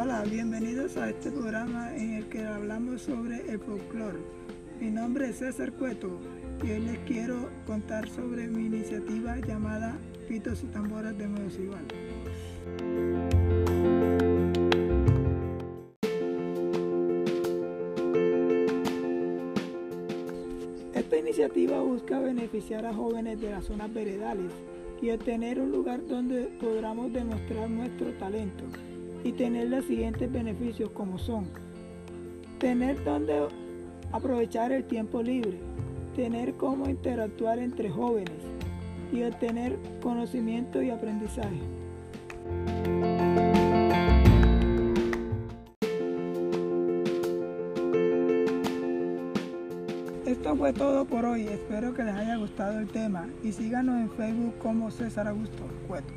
Hola, bienvenidos a este programa en el que hablamos sobre el folclore. Mi nombre es César Cueto y hoy les quiero contar sobre mi iniciativa llamada Pitos y Tamboras de Igual. Esta iniciativa busca beneficiar a jóvenes de las zonas veredales y obtener un lugar donde podamos demostrar nuestro talento y tener los siguientes beneficios como son tener donde aprovechar el tiempo libre, tener cómo interactuar entre jóvenes y obtener conocimiento y aprendizaje. Esto fue todo por hoy, espero que les haya gustado el tema y síganos en Facebook como César Augusto Cueto.